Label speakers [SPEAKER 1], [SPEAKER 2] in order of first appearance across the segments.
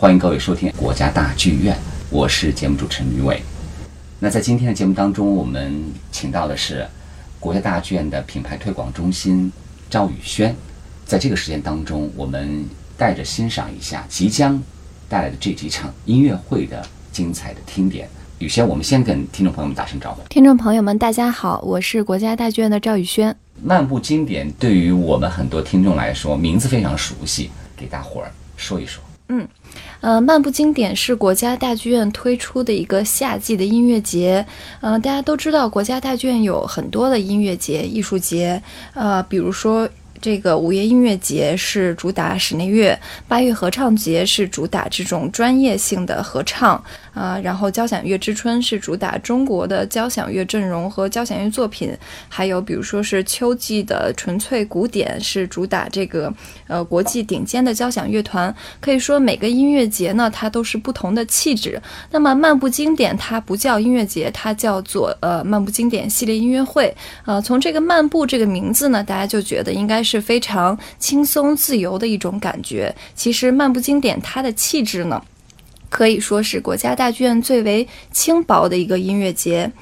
[SPEAKER 1] 欢迎各位收听国家大剧院，我是节目主持人于伟。那在今天的节目当中，我们请到的是国家大剧院的品牌推广中心赵宇轩。在这个时间当中，我们带着欣赏一下即将带来的这几场音乐会的精彩的听点。宇轩，我们先跟听众朋友们打声招呼。
[SPEAKER 2] 听众朋友们，大家好，我是国家大剧院的赵宇轩。
[SPEAKER 1] 漫步经典对于我们很多听众来说，名字非常熟悉，给大伙儿说一说。
[SPEAKER 2] 嗯，呃，漫步经典是国家大剧院推出的一个夏季的音乐节。呃，大家都知道，国家大剧院有很多的音乐节、艺术节。呃，比如说。这个五月音乐节是主打室内乐，八月合唱节是主打这种专业性的合唱啊，然后交响乐之春是主打中国的交响乐阵容和交响乐作品，还有比如说是秋季的纯粹古典是主打这个呃国际顶尖的交响乐团。可以说每个音乐节呢，它都是不同的气质。那么漫步经典它不叫音乐节，它叫做呃漫步经典系列音乐会。呃，从这个漫步这个名字呢，大家就觉得应该是。非常轻松自由的一种感觉。其实漫步经典它的气质呢，可以说是国家大剧院最为轻薄的一个音乐节。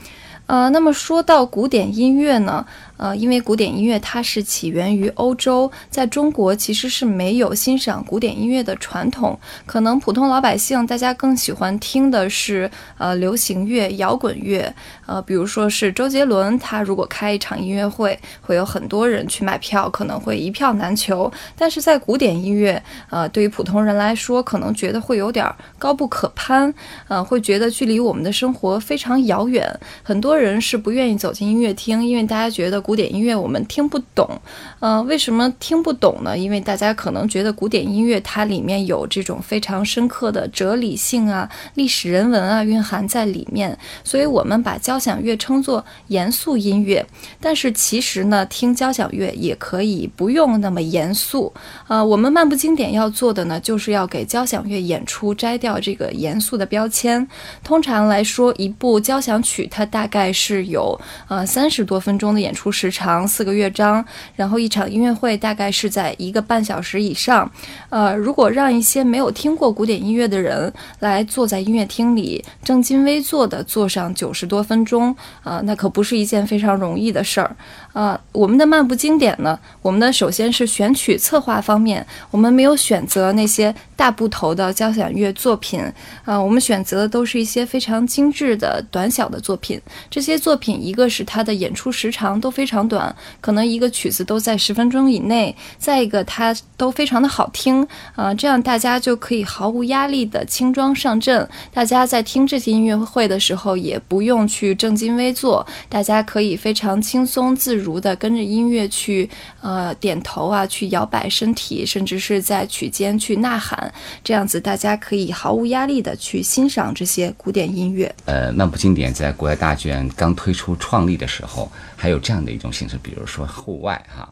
[SPEAKER 2] 呃，那么说到古典音乐呢？呃，因为古典音乐它是起源于欧洲，在中国其实是没有欣赏古典音乐的传统。可能普通老百姓大家更喜欢听的是呃流行乐、摇滚乐。呃，比如说是周杰伦，他如果开一场音乐会，会有很多人去买票，可能会一票难求。但是在古典音乐，呃，对于普通人来说，可能觉得会有点高不可攀，呃，会觉得距离我们的生活非常遥远。很多人是不愿意走进音乐厅，因为大家觉得。古典音乐我们听不懂，呃，为什么听不懂呢？因为大家可能觉得古典音乐它里面有这种非常深刻的哲理性啊、历史人文啊蕴含在里面，所以我们把交响乐称作严肃音乐。但是其实呢，听交响乐也可以不用那么严肃。呃，我们漫步经典要做的呢，就是要给交响乐演出摘掉这个严肃的标签。通常来说，一部交响曲它大概是有呃三十多分钟的演出。时长四个乐章，然后一场音乐会大概是在一个半小时以上。呃，如果让一些没有听过古典音乐的人来坐在音乐厅里正襟危坐的坐上九十多分钟，啊，那可不是一件非常容易的事儿。呃，我们的漫步经典呢，我们的首先是选曲策划方面，我们没有选择那些大部头的交响乐作品，啊，我们选择的都是一些非常精致的短小的作品。这些作品，一个是它的演出时长都非。非常短，可能一个曲子都在十分钟以内。再一个，它都非常的好听啊，这样大家就可以毫无压力的轻装上阵。大家在听这些音乐会的时候，也不用去正襟危坐，大家可以非常轻松自如的跟着音乐去呃点头啊，去摇摆身体，甚至是在曲间去呐喊。这样子，大家可以毫无压力的去欣赏这些古典音乐。
[SPEAKER 1] 呃，漫步经典在国外大剧院刚推出创立的时候，还有这样的。一种形式，比如说户外哈，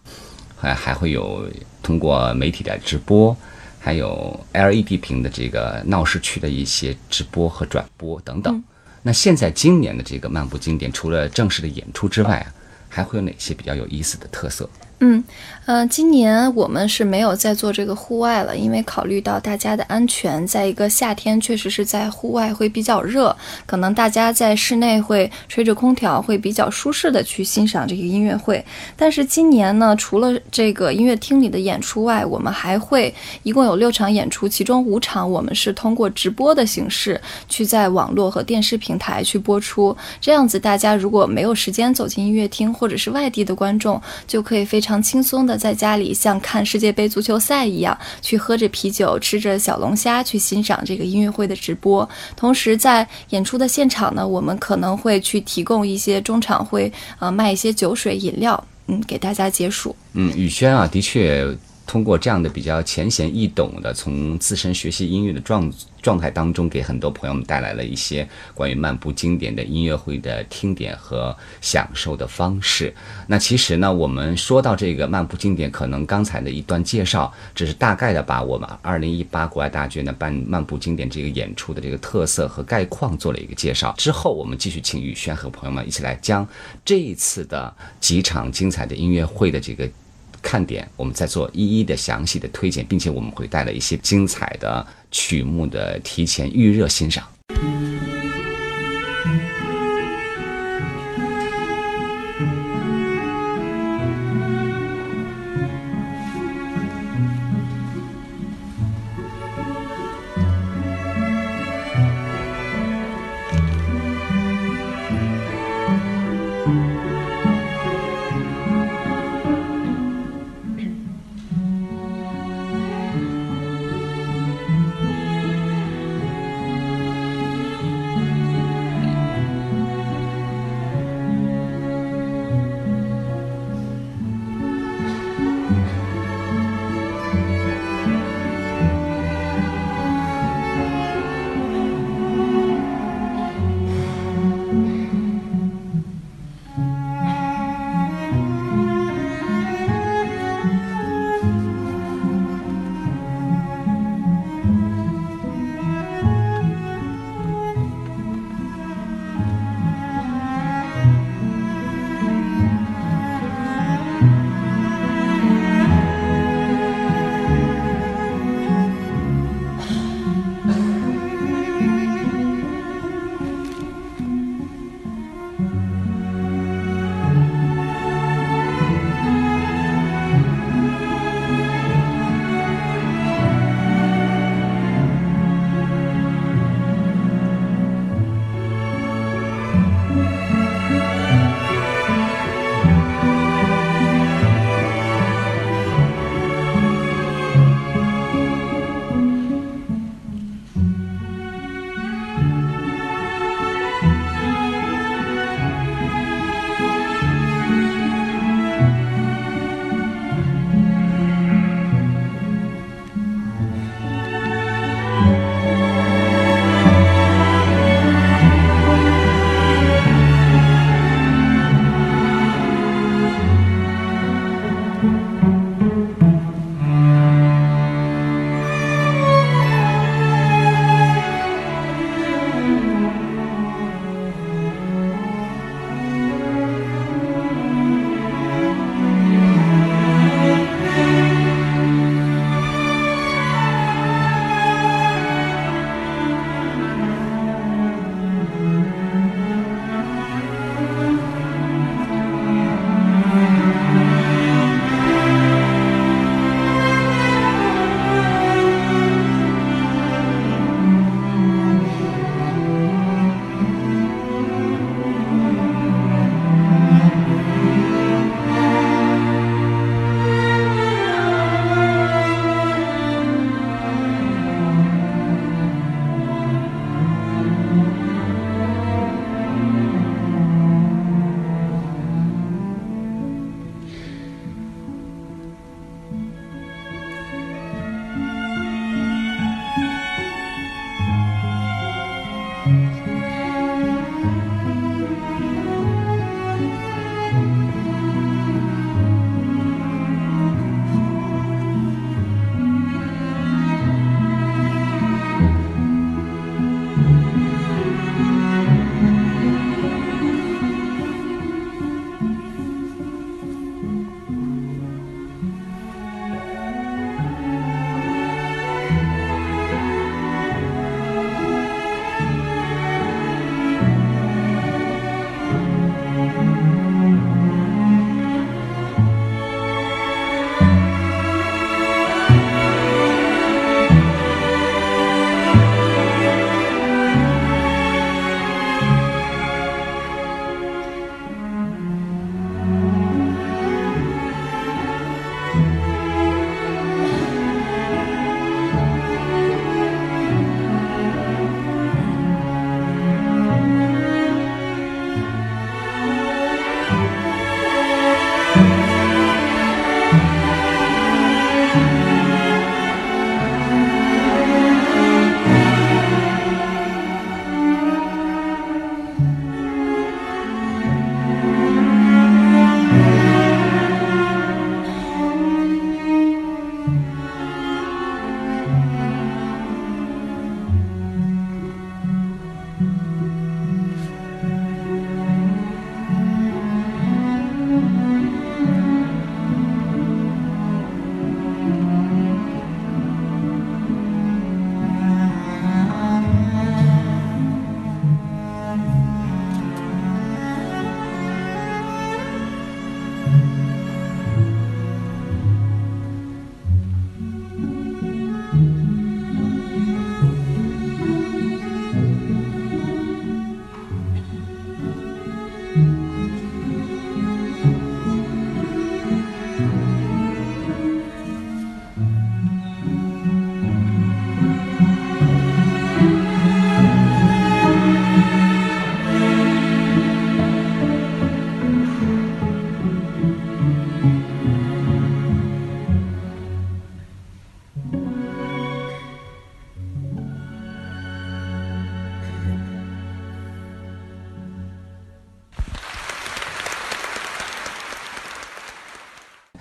[SPEAKER 1] 还还会有通过媒体的直播，还有 LED 屏的这个闹市区的一些直播和转播等等。那现在今年的这个漫步经典，除了正式的演出之外啊，还会有哪些比较有意思的特色？
[SPEAKER 2] 嗯，呃，今年我们是没有在做这个户外了，因为考虑到大家的安全，在一个夏天确实是在户外会比较热，可能大家在室内会吹着空调，会比较舒适的去欣赏这个音乐会。但是今年呢，除了这个音乐厅里的演出外，我们还会一共有六场演出，其中五场我们是通过直播的形式去在网络和电视平台去播出。这样子，大家如果没有时间走进音乐厅，或者是外地的观众，就可以非常常。轻松的在家里，像看世界杯足球赛一样，去喝着啤酒，吃着小龙虾，去欣赏这个音乐会的直播。同时，在演出的现场呢，我们可能会去提供一些中场会呃卖一些酒水饮料，嗯，给大家解暑。
[SPEAKER 1] 嗯，宇轩啊，的确。通过这样的比较浅显易懂的，从自身学习音乐的状状态当中，给很多朋友们带来了一些关于漫步经典的音乐会的听点和享受的方式。那其实呢，我们说到这个漫步经典，可能刚才的一段介绍只是大概的把我们二零一八国外大剧院的办漫步经典这个演出的这个特色和概况做了一个介绍。之后，我们继续请宇轩和朋友们一起来将这一次的几场精彩的音乐会的这个。看点，我们再做一一的详细的推荐，并且我们会带来一些精彩的曲目的提前预热欣赏。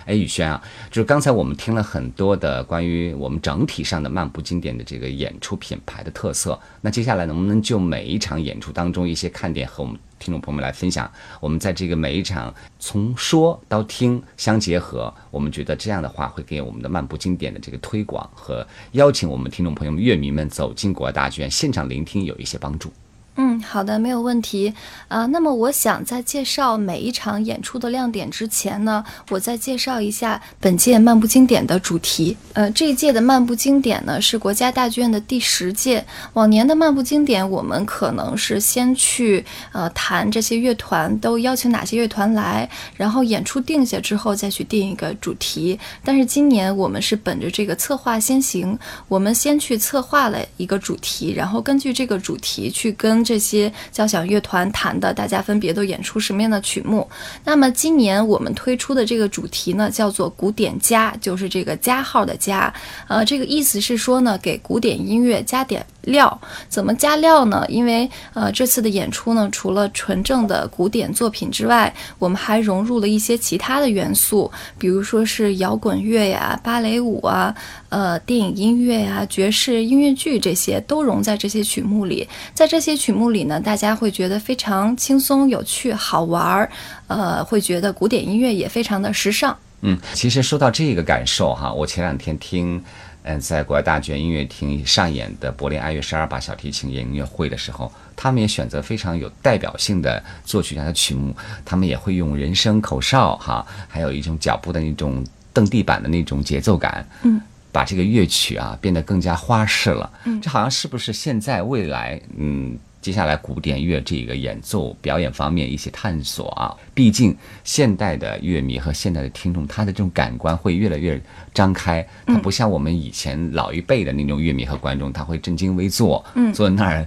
[SPEAKER 1] 哎，宇轩啊，就是刚才我们听了很多的关于我们整体上的漫步经典的这个演出品牌的特色，那接下来能不能就每一场演出当中一些看点和我们听众朋友们来分享？我们在这个每一场从说到听相结合，我们觉得这样的话会给我们的漫步经典的这个推广和邀请我们听众朋友们、乐迷们走进国家大剧院现场聆听有一些帮助。
[SPEAKER 2] 嗯，好的，没有问题。啊，那么我想在介绍每一场演出的亮点之前呢，我再介绍一下本届漫步经典的主题。呃，这一届的漫步经典呢是国家大剧院的第十届。往年的漫步经典，我们可能是先去呃谈这些乐团都邀请哪些乐团来，然后演出定下之后再去定一个主题。但是今年我们是本着这个策划先行，我们先去策划了一个主题，然后根据这个主题去跟这些交响乐团弹的，大家分别都演出什么样的曲目？那么今年我们推出的这个主题呢，叫做“古典加”，就是这个加号的加。呃，这个意思是说呢，给古典音乐加点料。怎么加料呢？因为呃，这次的演出呢，除了纯正的古典作品之外，我们还融入了一些其他的元素，比如说是摇滚乐呀、芭蕾舞啊、呃电影音乐呀、爵士音乐剧这些都融在这些曲目里。在这些曲目里呢，大家会觉得非常轻松、有趣、好玩儿，呃，会觉得古典音乐也非常的时尚。
[SPEAKER 1] 嗯，其实说到这个感受哈，我前两天听，嗯，在国家大剧院音乐厅上演的柏林爱乐十二把小提琴音乐会的时候，他们也选择非常有代表性的作曲家的曲目，他们也会用人声口哨哈，还有一种脚步的那种蹬地板的那种节奏感，
[SPEAKER 2] 嗯，
[SPEAKER 1] 把这个乐曲啊变得更加花式了。
[SPEAKER 2] 嗯
[SPEAKER 1] 这好像是不是现在未来嗯？接下来，古典乐这个演奏表演方面一些探索啊，毕竟现代的乐迷和现代的听众，他的这种感官会越来越张开，他不像我们以前老一辈的那种乐迷和观众，他会正襟危坐，
[SPEAKER 2] 嗯
[SPEAKER 1] 坐在那儿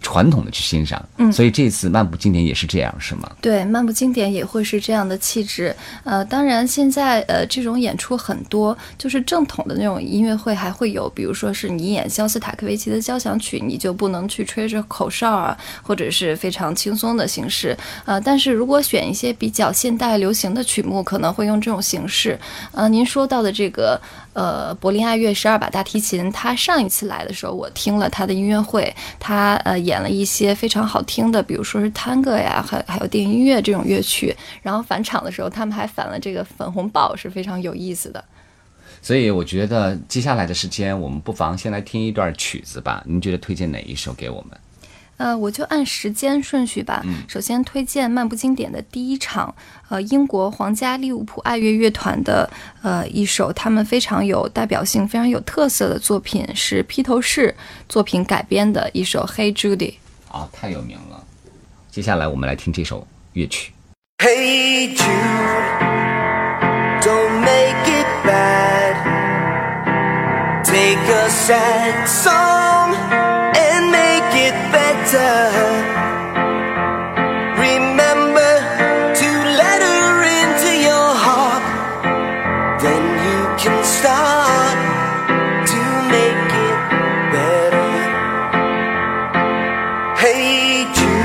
[SPEAKER 1] 传统的去欣赏。
[SPEAKER 2] 嗯
[SPEAKER 1] 所以这次漫步经典也是这样，是吗？
[SPEAKER 2] 对，漫步经典也会是这样的气质。呃，当然现在呃这种演出很多，就是正统的那种音乐会还会有，比如说是你演肖斯塔科维奇的交响曲，你就不能去吹着口哨啊，或者是非常轻松的形式。呃，但是如果选一些比较现代流行的曲目，可能会用这种形式。呃，您说到的这个呃柏林爱乐十二把大提琴，他上一次来的时候，我听了他的音乐会，他呃演了一些非常好听的，比如说是探戈呀，还还有电影音乐这种乐曲。然后返场的时候，他们还返了这个粉红豹，是非常有意思的。
[SPEAKER 1] 所以我觉得接下来的时间，我们不妨先来听一段曲子吧。您觉得推荐哪一首给我们？
[SPEAKER 2] 呃，我就按时间顺序吧。首先推荐漫步经典的第一场，呃，英国皇家利物浦爱乐乐团的呃一首他们非常有代表性、非常有特色的作品，是披头士作品改编的一首《Hey Judy》。
[SPEAKER 1] 啊，太有名了。接下来我们来听这首乐曲。
[SPEAKER 3] Hey Jude, don't make it bad. Take a sad song Remember to let her into your heart. Then you can start to make it better. Hey Jude,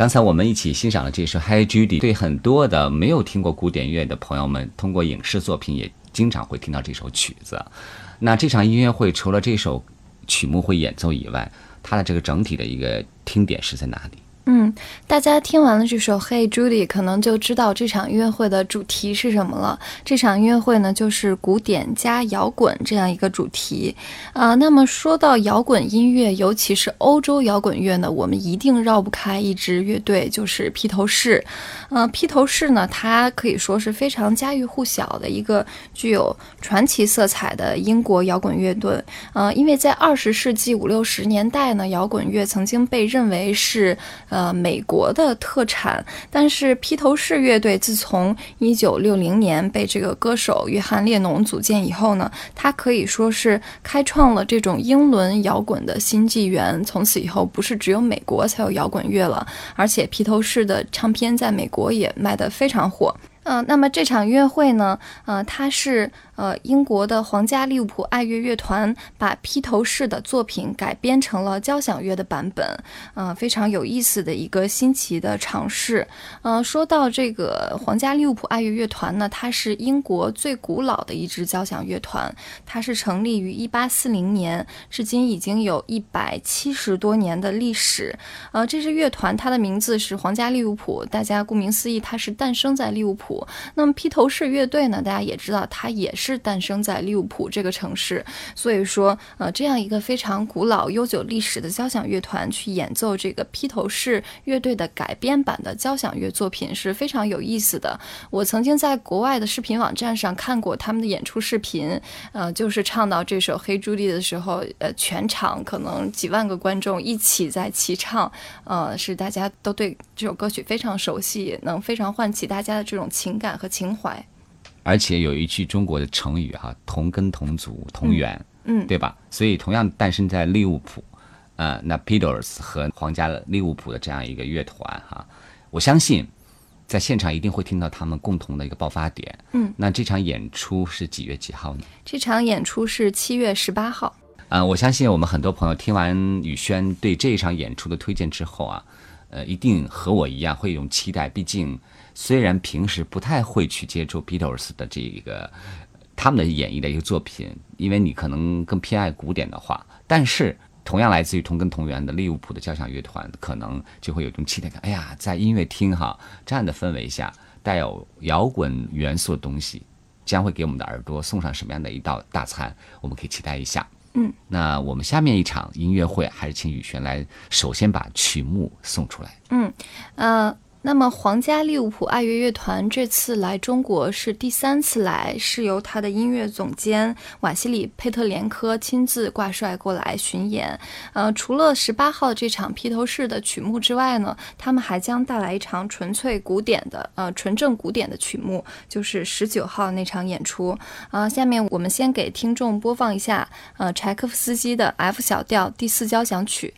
[SPEAKER 1] 刚才我们一起欣赏了这首《Hi Judy》，对很多的没有听过古典乐的朋友们，通过影视作品也经常会听到这首曲子。那这场音乐会除了这首曲目会演奏以外，它的这个整体的一个听点是在哪里？
[SPEAKER 2] 嗯，大家听完了这首《Hey Judy》，可能就知道这场音乐会的主题是什么了。这场音乐会呢，就是古典加摇滚这样一个主题。啊、那么说到摇滚音乐，尤其是欧洲摇滚乐呢，我们一定绕不开一支乐队，就是披头士。呃，披头士呢，它可以说是非常家喻户晓的一个具有传奇色彩的英国摇滚乐队。呃，因为在二十世纪五六十年代呢，摇滚乐曾经被认为是呃呃美国的特产，但是披头士乐队自从一九六零年被这个歌手约翰列侬组建以后呢，他可以说是开创了这种英伦摇滚的新纪元。从此以后，不是只有美国才有摇滚乐了，而且披头士的唱片在美国也卖得非常火。呃，那么这场音乐会呢，呃，它是呃英国的皇家利物浦爱乐乐团把披头士的作品改编成了交响乐的版本，呃，非常有意思的一个新奇的尝试。呃，说到这个皇家利物浦爱乐乐团呢，它是英国最古老的一支交响乐团，它是成立于1840年，至今已经有一百七十多年的历史。呃，这支乐团它的名字是皇家利物浦，大家顾名思义，它是诞生在利物浦。那么披头士乐队呢，大家也知道，它也是是诞生在利物浦这个城市。所以说，呃，这样一个非常古老、悠久历史的交响乐团去演奏这个披头士乐队的改编版的交响乐作品是非常有意思的。我曾经在国外的视频网站上看过他们的演出视频，呃，就是唱到这首《黑朱莉》的时候，呃，全场可能几万个观众一起在齐唱，呃，是大家都对这首歌曲非常熟悉，能非常唤起大家的这种情感和情怀。
[SPEAKER 1] 而且有一句中国的成语哈、同根同祖同源，
[SPEAKER 2] 嗯
[SPEAKER 1] 对吧？所以同样诞生在利物浦，呃，那 Beatles 和皇家利物浦的这样一个乐团哈、我相信在现场一定会听到他们共同的一个爆发点。
[SPEAKER 2] 嗯，
[SPEAKER 1] 那这场演出是几月几号呢？
[SPEAKER 2] 这场演出是七月十八号。
[SPEAKER 1] 啊、我相信我们很多朋友听完宇轩对这一场演出的推荐之后啊，呃，一定和我一样会有期待。毕竟，虽然平时不太会去接触 Beatles 的这个他们的演绎的一个作品，因为你可能更偏爱古典的话，但是同样来自于同根同源的利物浦的交响乐团，可能就会有一种期待感。哎呀，在音乐厅哈这样的氛围下，带有摇滚元素的东西，将会给我们的耳朵送上什么样的一道大餐？我们可以期待一下。
[SPEAKER 2] 嗯，
[SPEAKER 1] 那我们下面一场音乐会，还是请雨璇来首先把曲目送出来。
[SPEAKER 2] 嗯呃，那么皇家利物浦爱乐乐团这次来中国是第三次来，是由他的音乐总监瓦西里·佩特连科亲自挂帅过来巡演。呃，除了十八号这场披头士的曲目之外呢，他们还将带来一场纯粹古典的、呃纯正古典的曲目，就是十九号那场演出。啊、下面我们先给听众播放一下呃柴可夫斯基的 F 小调第四交响曲。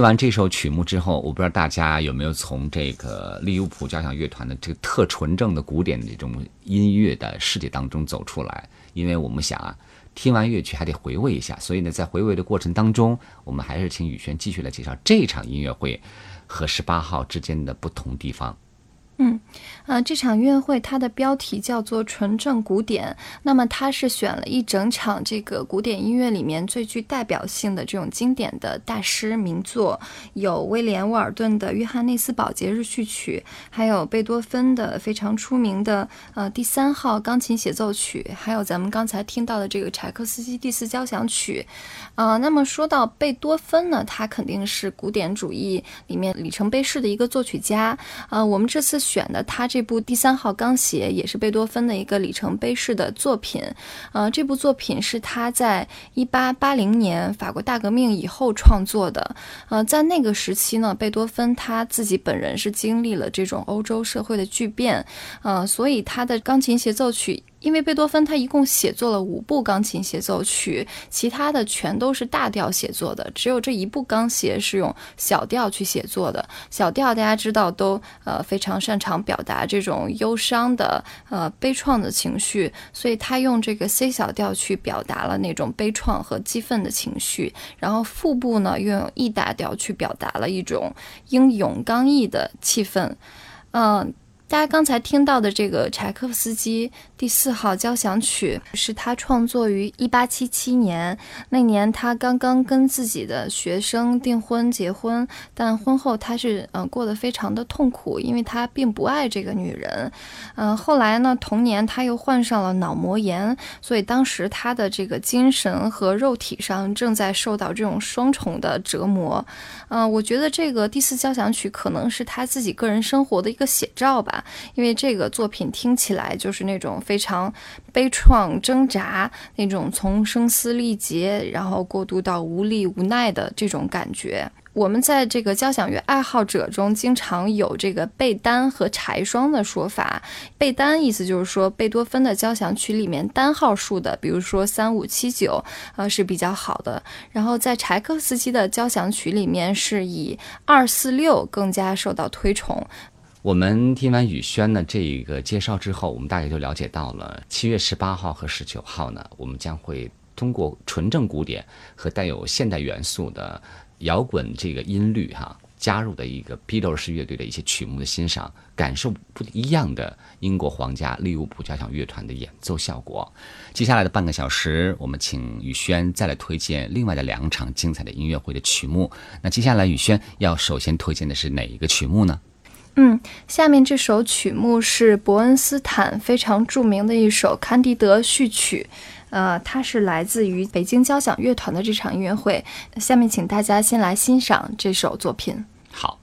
[SPEAKER 1] 听完这首曲目之后，我不知道大家有没有从这个利物浦交响乐团的这个特纯正的古典的这种音乐的世界当中走出来，因为我们想啊。听完乐曲还得回味一下，所以呢，在回味的过程当中，我们还是请宇轩继续来介绍这场音乐会和十八号之间的不同地方。
[SPEAKER 2] 嗯，呃，这场音乐会它的标题叫做“纯正古典”，那么它是选了一整场这个古典音乐里面最具代表性的这种经典的大师名作，有威廉·沃尔顿的《约翰内斯堡节日序曲》，还有贝多芬的非常出名的呃第三号钢琴协奏曲，还有咱们刚才听到的这个柴可斯基第四交响曲。呃，那么说到贝多芬呢，他肯定是古典主义里面里程碑式的一个作曲家。呃，我们这次选的他这部第三号钢协也是贝多芬的一个里程碑式的作品。呃，这部作品是他在一八八零年法国大革命以后创作的。呃，在那个时期呢，贝多芬他自己本人是经历了这种欧洲社会的巨变，呃，所以他的钢琴协奏曲。因为贝多芬他一共写作了五部钢琴协奏曲，其他的全都是大调写作的，只有这一部钢协是用小调去写作的。小调大家知道都呃非常擅长表达这种忧伤的呃悲怆的情绪，所以他用这个 C 小调去表达了那种悲怆和激愤的情绪，然后副部呢又用 E 大调去表达了一种英勇刚毅的气氛，嗯。大家刚才听到的这个柴可夫斯基第四号交响曲，是他创作于一八七七年。那年他刚刚跟自己的学生订婚结婚，但婚后他是嗯过得非常的痛苦，因为他并不爱这个女人。嗯，后来呢，同年他又患上了脑膜炎，所以当时他的这个精神和肉体上正在受到这种双重的折磨。嗯，我觉得这个第四交响曲可能是他自己个人生活的一个写照吧。因为这个作品听起来就是那种非常悲怆、挣扎，那种从声嘶力竭，然后过渡到无力、无奈的这种感觉。我们在这个交响乐爱好者中，经常有这个贝单和柴双的说法。贝单意思就是说，贝多芬的交响曲里面单号数的，比如说三五七九，呃是比较好的。然后在柴可夫斯基的交响曲里面，是以二四六更加受到推崇。
[SPEAKER 1] 我们听完宇轩的这个介绍之后，我们大概就了解到了七月十八号和十九号呢，我们将会通过纯正古典和带有现代元素的摇滚这个音律哈加入的一个 Beatles 乐队的一些曲目的欣赏，感受不一样的英国皇家利物浦交响乐团的演奏效果。接下来的半个小时，我们请宇轩再来推荐另外的两场精彩的音乐会的曲目。那接下来宇轩要首先推荐的是哪一个曲目呢？
[SPEAKER 2] 嗯，下面这首曲目是伯恩斯坦非常著名的一首《康迪德序曲》，呃，它是来自于北京交响乐团的这场音乐会。下面请大家先来欣赏这首作品。
[SPEAKER 1] 好。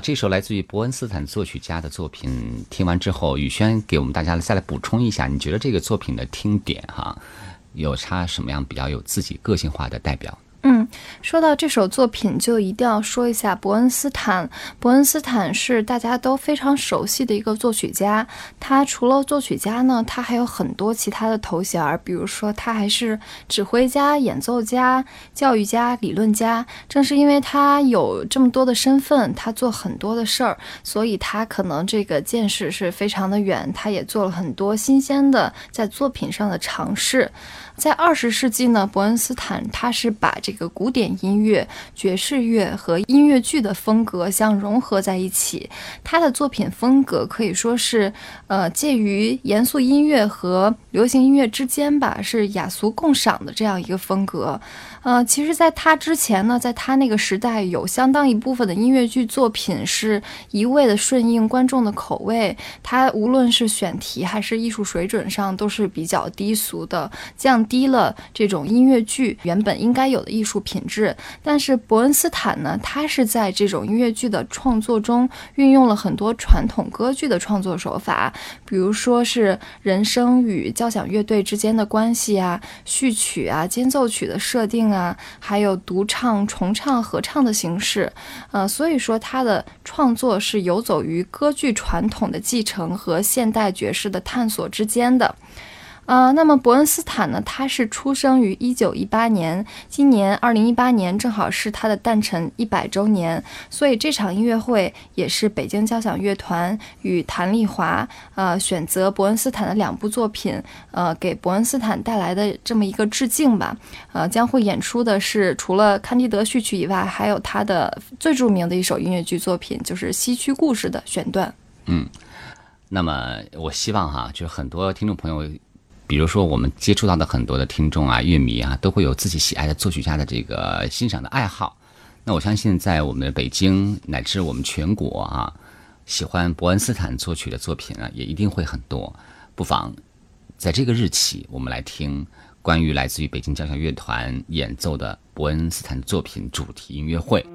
[SPEAKER 1] 这首来自于伯恩斯坦作曲家的作品，听完之后，宇轩给我们大家再来补充一下，你觉得这个作品的听点哈，有差什么样比较有自己个性化的代表？
[SPEAKER 2] 嗯，说到这首作品，就一定要说一下伯恩斯坦。伯恩斯坦是大家都非常熟悉的一个作曲家。他除了作曲家呢，他还有很多其他的头衔儿，比如说他还是指挥家、演奏家、教育家、理论家。正是因为他有这么多的身份，他做很多的事儿，所以他可能这个见识是非常的远。他也做了很多新鲜的在作品上的尝试。在二十世纪呢，伯恩斯坦他是把这个古典音乐、爵士乐和音乐剧的风格相融合在一起。他的作品风格可以说是，呃，介于严肃音乐和流行音乐之间吧，是雅俗共赏的这样一个风格。呃，其实，在他之前呢，在他那个时代，有相当一部分的音乐剧作品是一味的顺应观众的口味，他无论是选题还是艺术水准上都是比较低俗的，降低了这种音乐剧原本应该有的艺术品质。但是伯恩斯坦呢，他是在这种音乐剧的创作中运用了很多传统歌剧的创作手法，比如说是人声与交响乐队之间的关系啊，序曲啊，间奏曲的设定啊，还有独唱、重唱、合唱的形式，呃，所以说他的创作是游走于歌剧传统的继承和现代爵士的探索之间的。呃，那么伯恩斯坦呢？他是出生于一九一八年，今年二零一八年正好是他的诞辰一百周年，所以这场音乐会也是北京交响乐团与谭丽华呃选择伯恩斯坦的两部作品，呃给伯恩斯坦带来的这么一个致敬吧。呃，将会演出的是除了《康迪德序曲》以外，还有他的最著名的一首音乐剧作品，就是《西区故事》的选段。
[SPEAKER 1] 嗯那么我希望哈，就是很多听众朋友，比如说我们接触到的很多的听众啊、乐迷啊，都会有自己喜爱的作曲家的这个欣赏的爱好。那我相信，在我们的北京乃至我们全国啊，喜欢伯恩斯坦作曲的作品啊，也一定会很多。不妨在这个日期，我们来听关于来自于北京交响乐团演奏的伯恩斯坦作品主题音乐会。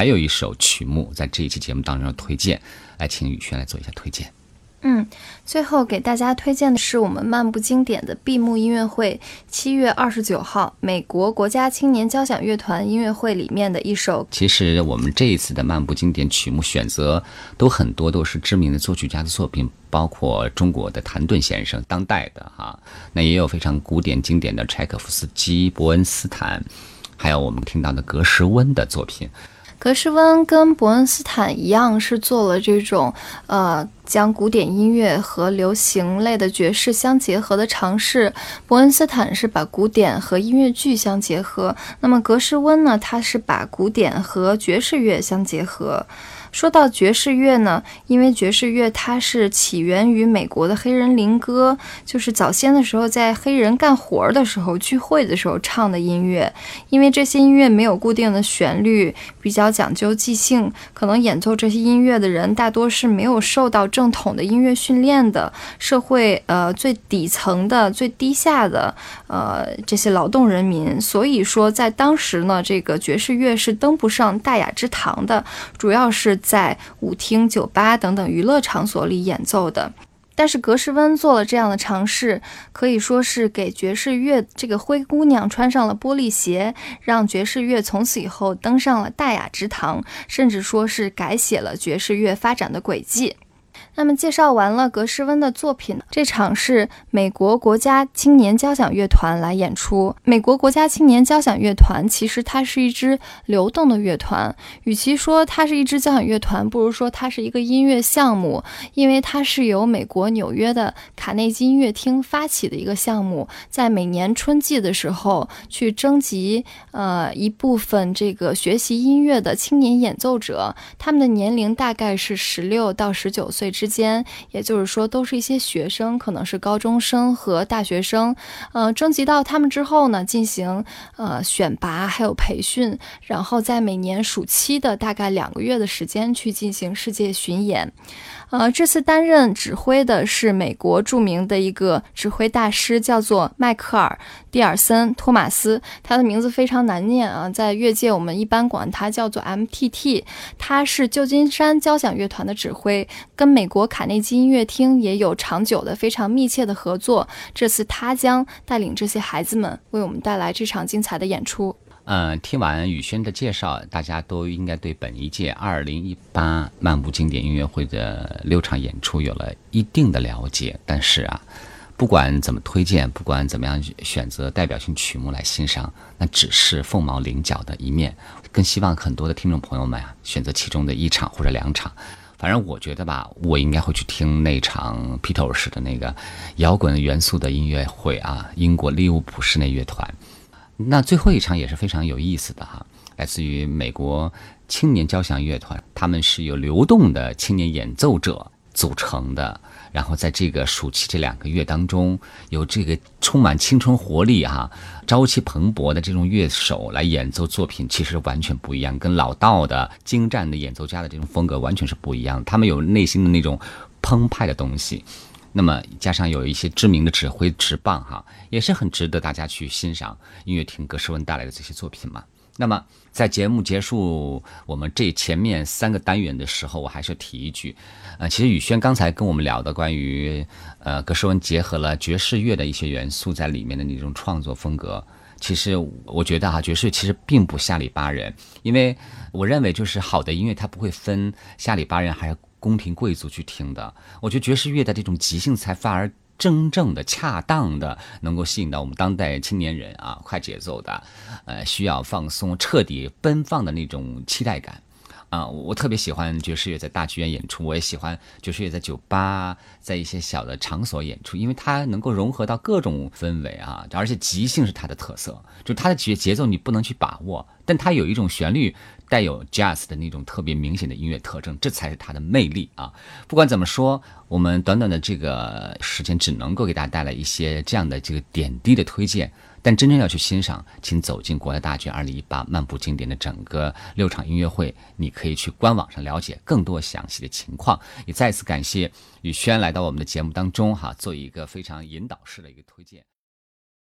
[SPEAKER 1] 还有一首曲目在这一期节目当中的推荐，来请宇轩来做一下推荐。
[SPEAKER 2] 嗯，最后给大家推荐的是我们漫步经典的闭幕音乐会，七月二十九号，美国国家青年交响乐团音乐会里面的一首。
[SPEAKER 1] 其实我们这一次的漫步经典曲目选择都很多都是知名的作曲家的作品，包括中国的谭盾先生，当代的哈，那也有非常古典经典的柴可夫斯基、伯恩斯坦，还有我们听到的格什温的作品。
[SPEAKER 2] 格什温跟伯恩斯坦一样，是做了这种呃将古典音乐和流行类的爵士相结合的尝试。伯恩斯坦是把古典和音乐剧相结合，那么格什温呢，他是把古典和爵士乐相结合。说到爵士乐呢，因为爵士乐它是起源于美国的黑人灵歌，就是早先的时候在黑人干活的时候聚会的时候唱的音乐。因为这些音乐没有固定的旋律，比较讲究即兴，可能演奏这些音乐的人大多是没有受到正统的音乐训练的，社会呃最底层的、最低下的呃这些劳动人民。所以说，在当时呢，这个爵士乐是登不上大雅之堂的，主要是。在舞厅、酒吧等等娱乐场所里演奏的，但是格什温做了这样的尝试，可以说是给爵士乐这个灰姑娘穿上了玻璃鞋，让爵士乐从此以后登上了大雅之堂，甚至说是改写了爵士乐发展的轨迹。那么介绍完了格什温的作品，这场是美国国家青年交响乐团来演出。美国国家青年交响乐团其实它是一支流动的乐团，与其说它是一支交响乐团，不如说它是一个音乐项目，因为它是由美国纽约的卡内基音乐厅发起的一个项目，在每年春季的时候去征集呃一部分这个学习音乐的青年演奏者，他们的年龄大概是十六到十九岁之间，也就是说都是一些学生，可能是高中生和大学生。呃，征集到他们之后呢，进行呃选拔还有培训，然后在每年暑期的大概两个月的时间去进行世界巡演。呃，这次担任指挥的是美国著名的一个指挥大师，叫做迈克尔·蒂尔森·托马斯，他的名字非常难念啊，在乐界我们一般管他叫做 M.T.T。他是旧金山交响乐团的指挥，跟美国卡内基音乐厅也有长久的、非常密切的合作。这次他将带领这些孩子们为我们带来这场精彩的演出。
[SPEAKER 1] 嗯，听完宇轩的介绍，大家都应该对本一届二零一八漫步经典音乐会的六场演出有了一定的了解。但是啊，不管怎么推荐，不管怎么样选择代表性曲目来欣赏，那只是凤毛麟角的一面。更希望很多的听众朋友们啊，选择其中的一场或者两场。反正我觉得吧，我应该会去听那场披头士的那个摇滚元素的音乐会啊，英国利物浦室内乐团。那最后一场也是非常有意思的哈，来自于美国青年交响乐团，他们是由流动的青年演奏者组成的，然后在这个暑期这两个月当中，有这个充满青春活力哈、朝气蓬勃的这种乐手来演奏作品，其实完全不一样，跟老道的精湛的演奏家的这种风格完全是不一样，他们有内心的那种澎湃的东西。那么加上有一些知名的指挥持棒哈，也是很值得大家去欣赏音乐厅格什温带来的这些作品嘛。那么在节目结束我们这前面三个单元的时候，我还是提一句，呃，其实宇轩刚才跟我们聊的关于呃格什温结合了爵士乐的一些元素在里面的那种创作风格，其实我觉得哈，爵士其实并不下里巴人，因为我认为就是好的音乐它不会分下里巴人还是。宫廷贵族去听的，我觉得爵士乐的这种即兴才反而真正的、恰当的，能够吸引到我们当代青年人啊，快节奏的，呃，需要放松、彻底奔放的那种期待感。啊，我特别喜欢爵士乐在大剧院演出，我也喜欢爵士乐在酒吧，在一些小的场所演出，因为它能够融合到各种氛围啊，而且即兴是它的特色，就它的节节奏你不能去把握，但它有一种旋律带有 jazz 的那种特别明显的音乐特征，这才是它的魅力啊！不管怎么说，我们短短的这个时间只能够给大家带来一些这样的这个点滴的推荐。但真正要去欣赏，请走进国家大剧院二零一八漫步经典的整个六场音乐会，你可以去官网上了解更多详细的情况。也再次感谢宇轩来到我们的节目当中，哈，做一个非常引导式的一个推荐。